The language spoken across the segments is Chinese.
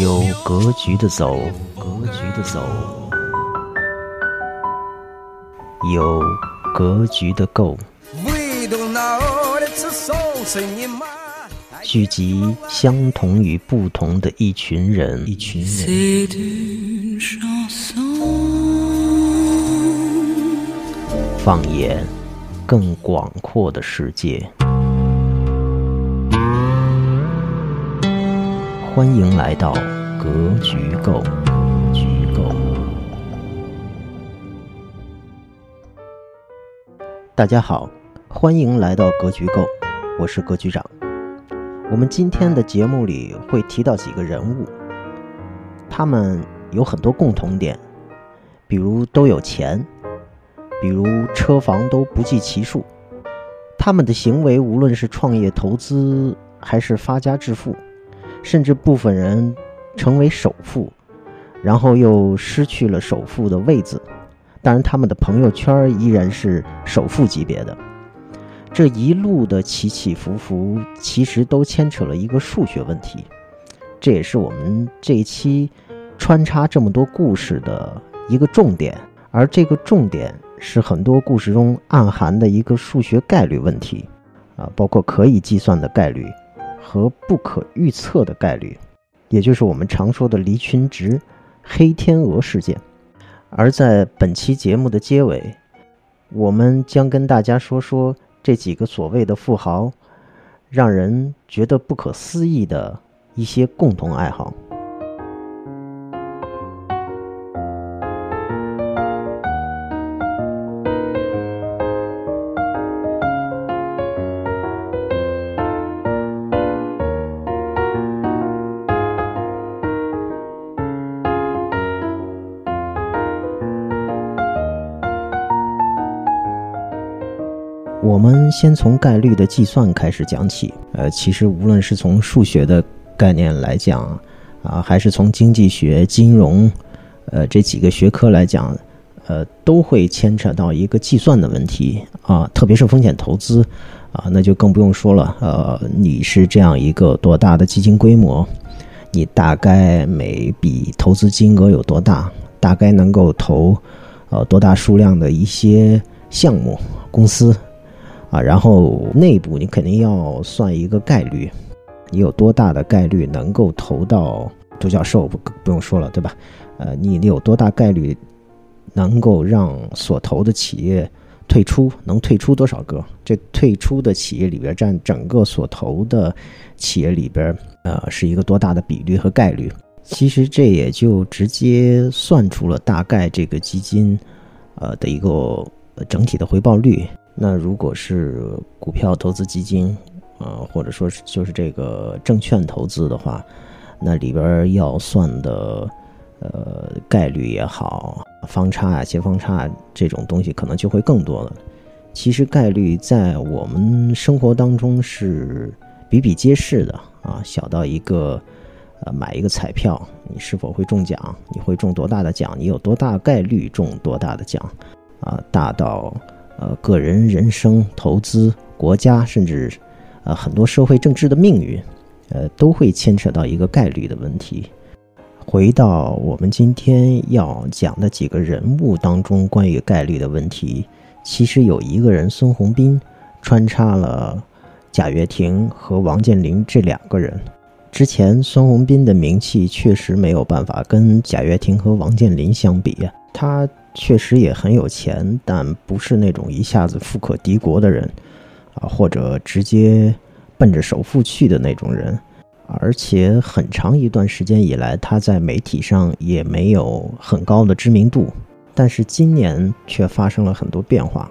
有格局的走，格局的走；有格局的够。聚集相同与不同的一群人，一群人。放眼更广阔的世界。欢迎来到格局构。局构。大家好，欢迎来到格局构，我是格局长。我们今天的节目里会提到几个人物，他们有很多共同点，比如都有钱，比如车房都不计其数。他们的行为，无论是创业投资，还是发家致富。甚至部分人成为首富，然后又失去了首富的位子。当然，他们的朋友圈依然是首富级别的。这一路的起起伏伏，其实都牵扯了一个数学问题。这也是我们这一期穿插这么多故事的一个重点。而这个重点是很多故事中暗含的一个数学概率问题，啊，包括可以计算的概率。和不可预测的概率，也就是我们常说的离群值、黑天鹅事件。而在本期节目的结尾，我们将跟大家说说这几个所谓的富豪，让人觉得不可思议的一些共同爱好。我们先从概率的计算开始讲起。呃，其实无论是从数学的概念来讲，啊，还是从经济学、金融，呃，这几个学科来讲，呃，都会牵扯到一个计算的问题啊。特别是风险投资，啊，那就更不用说了。呃，你是这样一个多大的基金规模？你大概每笔投资金额有多大？大概能够投，呃，多大数量的一些项目公司？啊，然后内部你肯定要算一个概率，你有多大的概率能够投到独角兽？不不用说了，对吧？呃，你你有多大概率能够让所投的企业退出？能退出多少个？这退出的企业里边占整个所投的企业里边，呃，是一个多大的比率和概率？其实这也就直接算出了大概这个基金，呃的一个整体的回报率。那如果是股票投资基金，呃，或者说是就是这个证券投资的话，那里边要算的，呃，概率也好，方差啊、斜方差这种东西可能就会更多了。其实概率在我们生活当中是比比皆是的啊，小到一个，呃，买一个彩票，你是否会中奖？你会中多大的奖？你有多大概率中多大的奖？啊，大到。呃，个人人生、投资、国家，甚至，呃，很多社会政治的命运，呃，都会牵扯到一个概率的问题。回到我们今天要讲的几个人物当中，关于概率的问题，其实有一个人孙宏斌穿插了贾跃亭和王健林这两个人。之前孙宏斌的名气确实没有办法跟贾跃亭和王健林相比呀，他。确实也很有钱，但不是那种一下子富可敌国的人，啊，或者直接奔着首富去的那种人。而且很长一段时间以来，他在媒体上也没有很高的知名度。但是今年却发生了很多变化，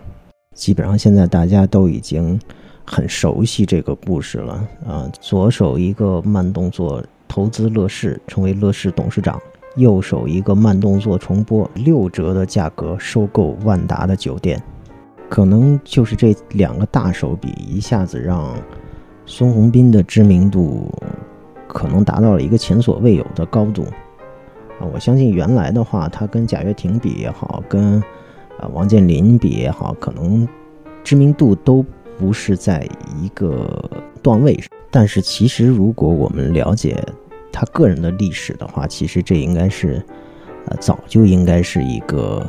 基本上现在大家都已经很熟悉这个故事了。啊，左手一个慢动作投资乐视，成为乐视董事长。右手一个慢动作重播，六折的价格收购万达的酒店，可能就是这两个大手笔一下子让孙宏斌的知名度可能达到了一个前所未有的高度啊！我相信原来的话，他跟贾跃亭比也好，跟啊王健林比也好，可能知名度都不是在一个段位上。但是其实如果我们了解他个人的历史的话，其实这应该是，呃，早就应该是一个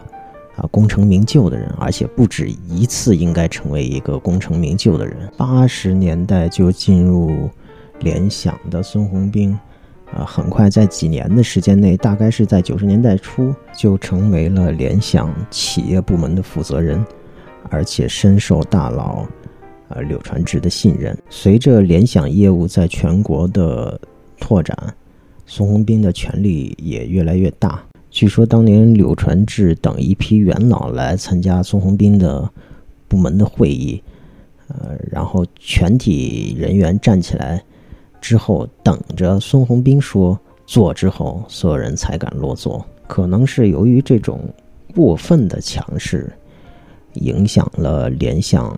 啊功成名就的人，而且不止一次应该成为一个功成名就的人。八十年代就进入联想的孙宏斌。啊，很快在几年的时间内，大概是在九十年代初，就成为了联想企业部门的负责人，而且深受大佬，呃柳传志的信任。随着联想业务在全国的拓展，孙宏斌的权力也越来越大。据说当年柳传志等一批元老来参加孙宏斌的部门的会议，呃，然后全体人员站起来。之后等着孙宏斌说做之后，所有人才敢落座。可能是由于这种过分的强势，影响了联想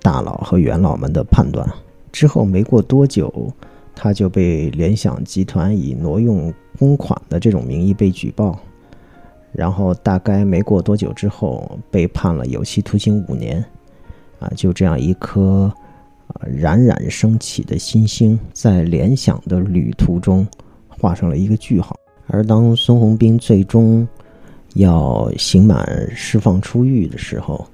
大佬和元老们的判断。之后没过多久，他就被联想集团以挪用公款的这种名义被举报。然后大概没过多久之后，被判了有期徒刑五年。啊，就这样一颗。冉冉升起的新星，在联想的旅途中画上了一个句号。而当孙宏斌最终要刑满释放出狱的时候，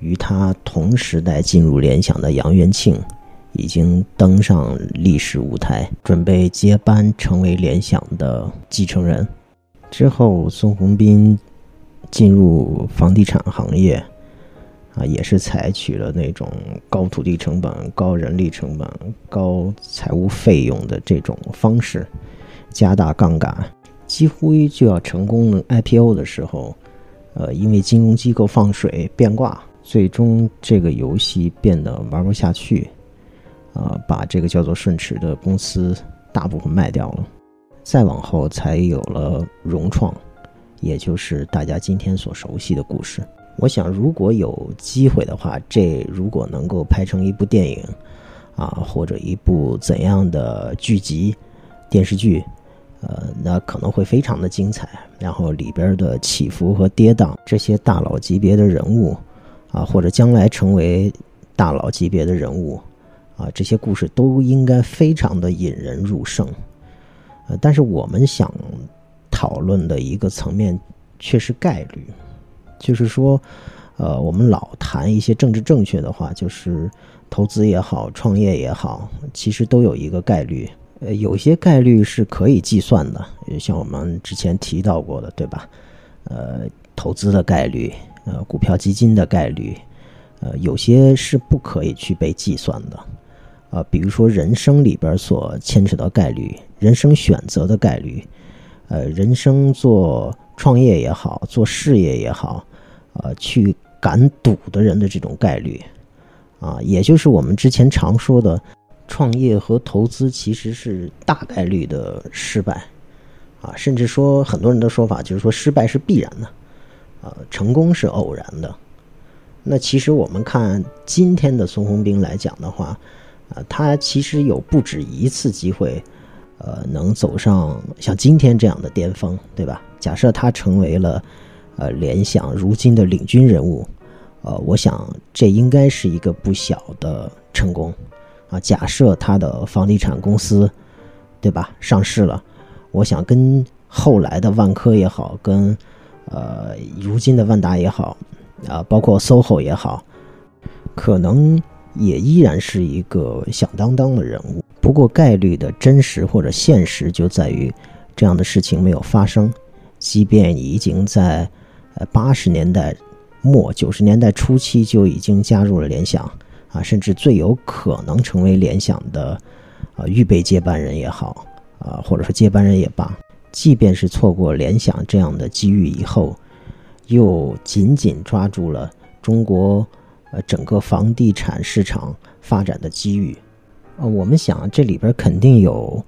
与他同时代进入联想的杨元庆已经登上历史舞台，准备接班成为联想的继承人。之后，孙宏斌进入房地产行业。啊，也是采取了那种高土地成本、高人力成本、高财务费用的这种方式，加大杠杆，几乎就要成功 IPO 的时候，呃，因为金融机构放水变卦，最终这个游戏变得玩不下去，啊，把这个叫做顺驰的公司大部分卖掉了，再往后才有了融创，也就是大家今天所熟悉的故事。我想，如果有机会的话，这如果能够拍成一部电影，啊，或者一部怎样的剧集、电视剧，呃，那可能会非常的精彩。然后里边的起伏和跌宕，这些大佬级别的人物，啊，或者将来成为大佬级别的人物，啊，这些故事都应该非常的引人入胜。呃，但是我们想讨论的一个层面却是概率。就是说，呃，我们老谈一些政治正确的话，就是投资也好，创业也好，其实都有一个概率。呃，有些概率是可以计算的，像我们之前提到过的，对吧？呃，投资的概率，呃，股票基金的概率，呃，有些是不可以去被计算的。啊，比如说人生里边所牵扯到概率，人生选择的概率，呃，人生做创业也好，做事业也好。呃，去敢赌的人的这种概率，啊，也就是我们之前常说的，创业和投资其实是大概率的失败，啊，甚至说很多人的说法就是说失败是必然的，呃，成功是偶然的。那其实我们看今天的孙宏斌来讲的话，啊，他其实有不止一次机会，呃，能走上像今天这样的巅峰，对吧？假设他成为了。呃，联想如今的领军人物，呃，我想这应该是一个不小的成功，啊，假设他的房地产公司，对吧，上市了，我想跟后来的万科也好，跟呃如今的万达也好，啊，包括 SOHO 也好，可能也依然是一个响当当的人物。不过概率的真实或者现实就在于这样的事情没有发生，即便已经在。呃，八十年代末九十年代初期就已经加入了联想，啊，甚至最有可能成为联想的，啊，预备接班人也好，啊，或者说接班人也罢，即便是错过联想这样的机遇以后，又紧紧抓住了中国呃整个房地产市场发展的机遇，呃，我们想这里边肯定有。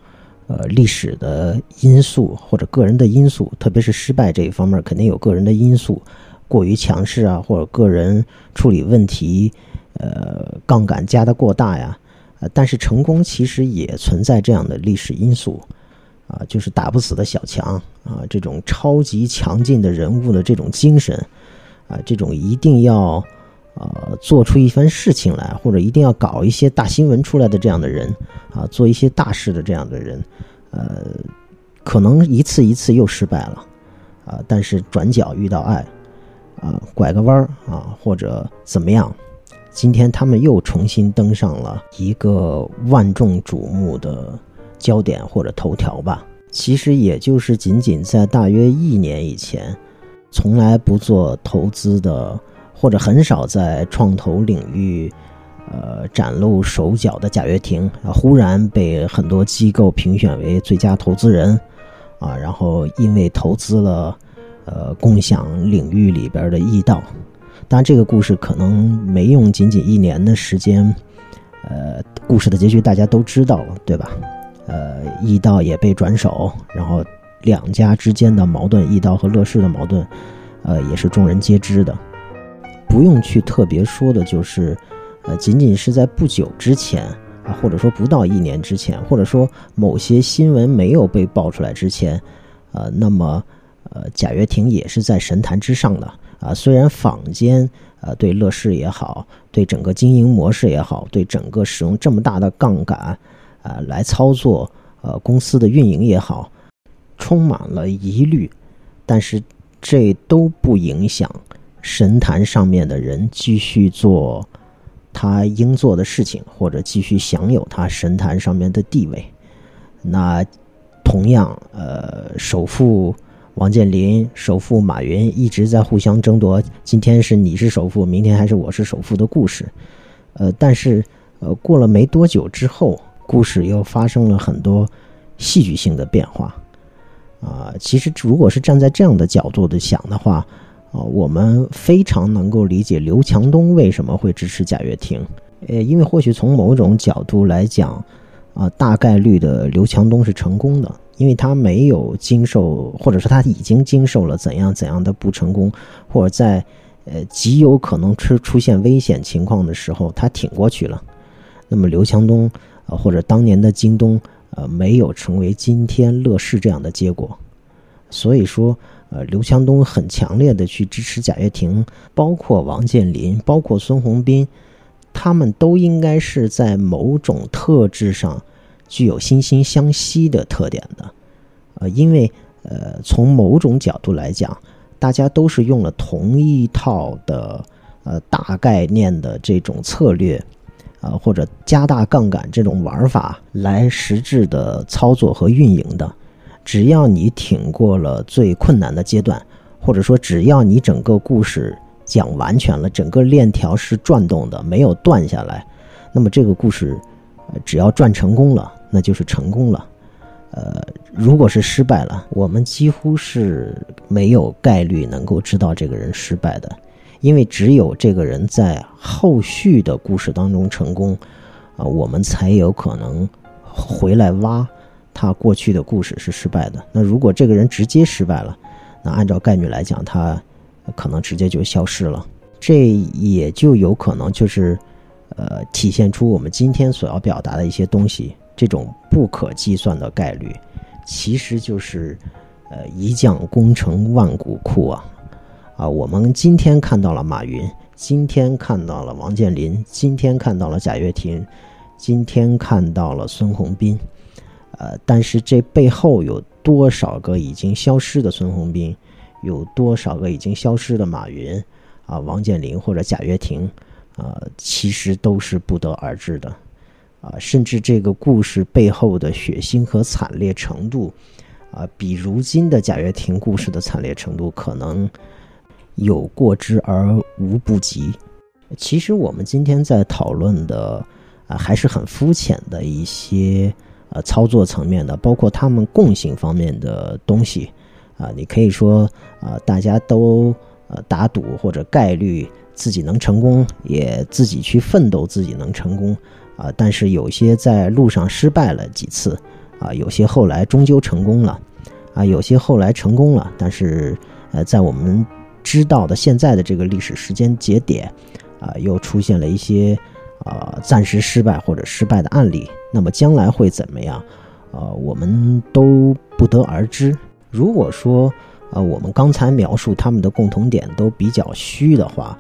呃，历史的因素或者个人的因素，特别是失败这一方面，肯定有个人的因素，过于强势啊，或者个人处理问题，呃，杠杆加的过大呀。呃，但是成功其实也存在这样的历史因素，啊，就是打不死的小强啊，这种超级强劲的人物的这种精神，啊，这种一定要呃，做出一番事情来，或者一定要搞一些大新闻出来的这样的人，啊，做一些大事的这样的人，呃，可能一次一次又失败了，啊，但是转角遇到爱，啊，拐个弯儿啊，或者怎么样，今天他们又重新登上了一个万众瞩目的焦点或者头条吧。其实也就是仅仅在大约一年以前，从来不做投资的。或者很少在创投领域，呃，崭露手脚的贾跃亭啊，忽然被很多机构评选为最佳投资人，啊，然后因为投资了，呃，共享领域里边的易道，当然这个故事可能没用仅仅一年的时间，呃，故事的结局大家都知道了，对吧？呃，易道也被转手，然后两家之间的矛盾，易道和乐视的矛盾，呃，也是众人皆知的。不用去特别说的，就是，呃，仅仅是在不久之前啊，或者说不到一年之前，或者说某些新闻没有被爆出来之前，呃，那么，呃，贾跃亭也是在神坛之上的啊。虽然坊间呃对乐视也好，对整个经营模式也好，对整个使用这么大的杠杆啊来操作呃公司的运营也好，充满了疑虑，但是这都不影响。神坛上面的人继续做他应做的事情，或者继续享有他神坛上面的地位。那同样，呃，首富王健林、首富马云一直在互相争夺，今天是你是首富，明天还是我是首富的故事。呃，但是，呃，过了没多久之后，故事又发生了很多戏剧性的变化。啊，其实如果是站在这样的角度的想的话。啊，我们非常能够理解刘强东为什么会支持贾跃亭，呃，因为或许从某种角度来讲，啊，大概率的刘强东是成功的，因为他没有经受，或者说他已经经受了怎样怎样的不成功，或者在呃极有可能出出现危险情况的时候，他挺过去了。那么刘强东，呃，或者当年的京东，呃，没有成为今天乐视这样的结果，所以说。呃，刘强东很强烈的去支持贾跃亭，包括王健林，包括孙宏斌，他们都应该是在某种特质上具有惺惺相惜的特点的。呃，因为呃，从某种角度来讲，大家都是用了同一套的呃大概念的这种策略，呃，或者加大杠杆这种玩法来实质的操作和运营的。只要你挺过了最困难的阶段，或者说只要你整个故事讲完全了，整个链条是转动的，没有断下来，那么这个故事，只要转成功了，那就是成功了。呃，如果是失败了，我们几乎是没有概率能够知道这个人失败的，因为只有这个人在后续的故事当中成功，啊，我们才有可能回来挖。他过去的故事是失败的。那如果这个人直接失败了，那按照概率来讲，他可能直接就消失了。这也就有可能就是，呃，体现出我们今天所要表达的一些东西。这种不可计算的概率，其实就是，呃，一将功成万骨枯啊！啊，我们今天看到了马云，今天看到了王健林，今天看到了贾跃亭，今天看到了孙宏斌。呃，但是这背后有多少个已经消失的孙宏斌，有多少个已经消失的马云啊、王健林或者贾跃亭啊，其实都是不得而知的啊。甚至这个故事背后的血腥和惨烈程度啊，比如今的贾跃亭故事的惨烈程度可能有过之而无不及。其实我们今天在讨论的啊，还是很肤浅的一些。呃，操作层面的，包括他们共性方面的东西，啊，你可以说，啊，大家都呃打赌或者概率自己能成功，也自己去奋斗自己能成功，啊，但是有些在路上失败了几次，啊，有些后来终究成功了，啊，有些后来成功了，但是呃，在我们知道的现在的这个历史时间节点，啊，又出现了一些。啊，暂时失败或者失败的案例，那么将来会怎么样？呃，我们都不得而知。如果说，呃，我们刚才描述他们的共同点都比较虚的话，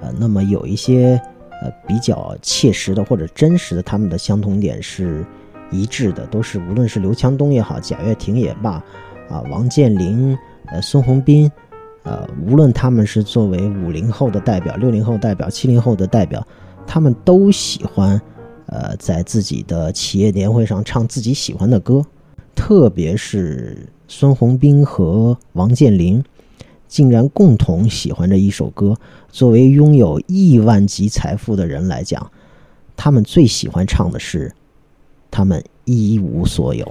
呃，那么有一些呃比较切实的或者真实的，他们的相同点是一致的，都是无论是刘强东也好，贾跃亭也罢，啊，王健林，呃，孙宏斌，呃，无论他们是作为五零后的代表、六零后代表、七零后的代表，他们都喜欢，呃，在自己的企业年会上唱自己喜欢的歌，特别是孙宏斌和王健林。竟然共同喜欢着一首歌。作为拥有亿万级财富的人来讲，他们最喜欢唱的是《他们一无所有》。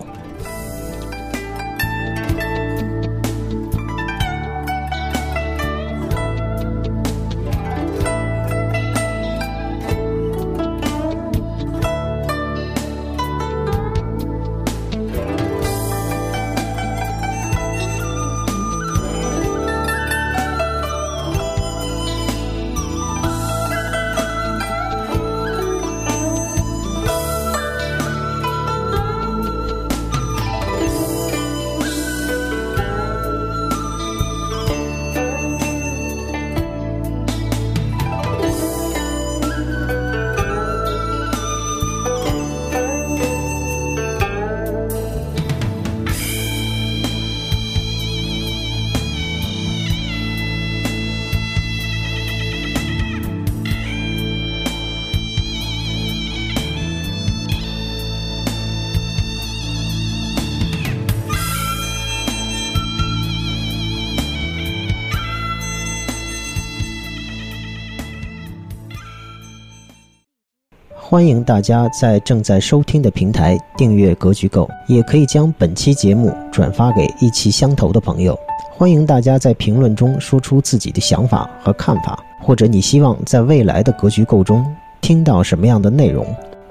欢迎大家在正在收听的平台订阅《格局购》，也可以将本期节目转发给意气相投的朋友。欢迎大家在评论中说出自己的想法和看法，或者你希望在未来的《格局购》中听到什么样的内容。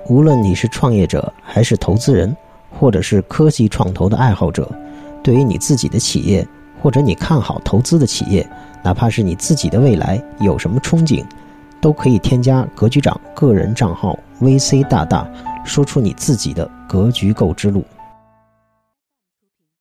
无论你是创业者，还是投资人，或者是科技创投的爱好者，对于你自己的企业，或者你看好投资的企业，哪怕是你自己的未来有什么憧憬。都可以添加格局长个人账号 VC 大大，说出你自己的格局购之路。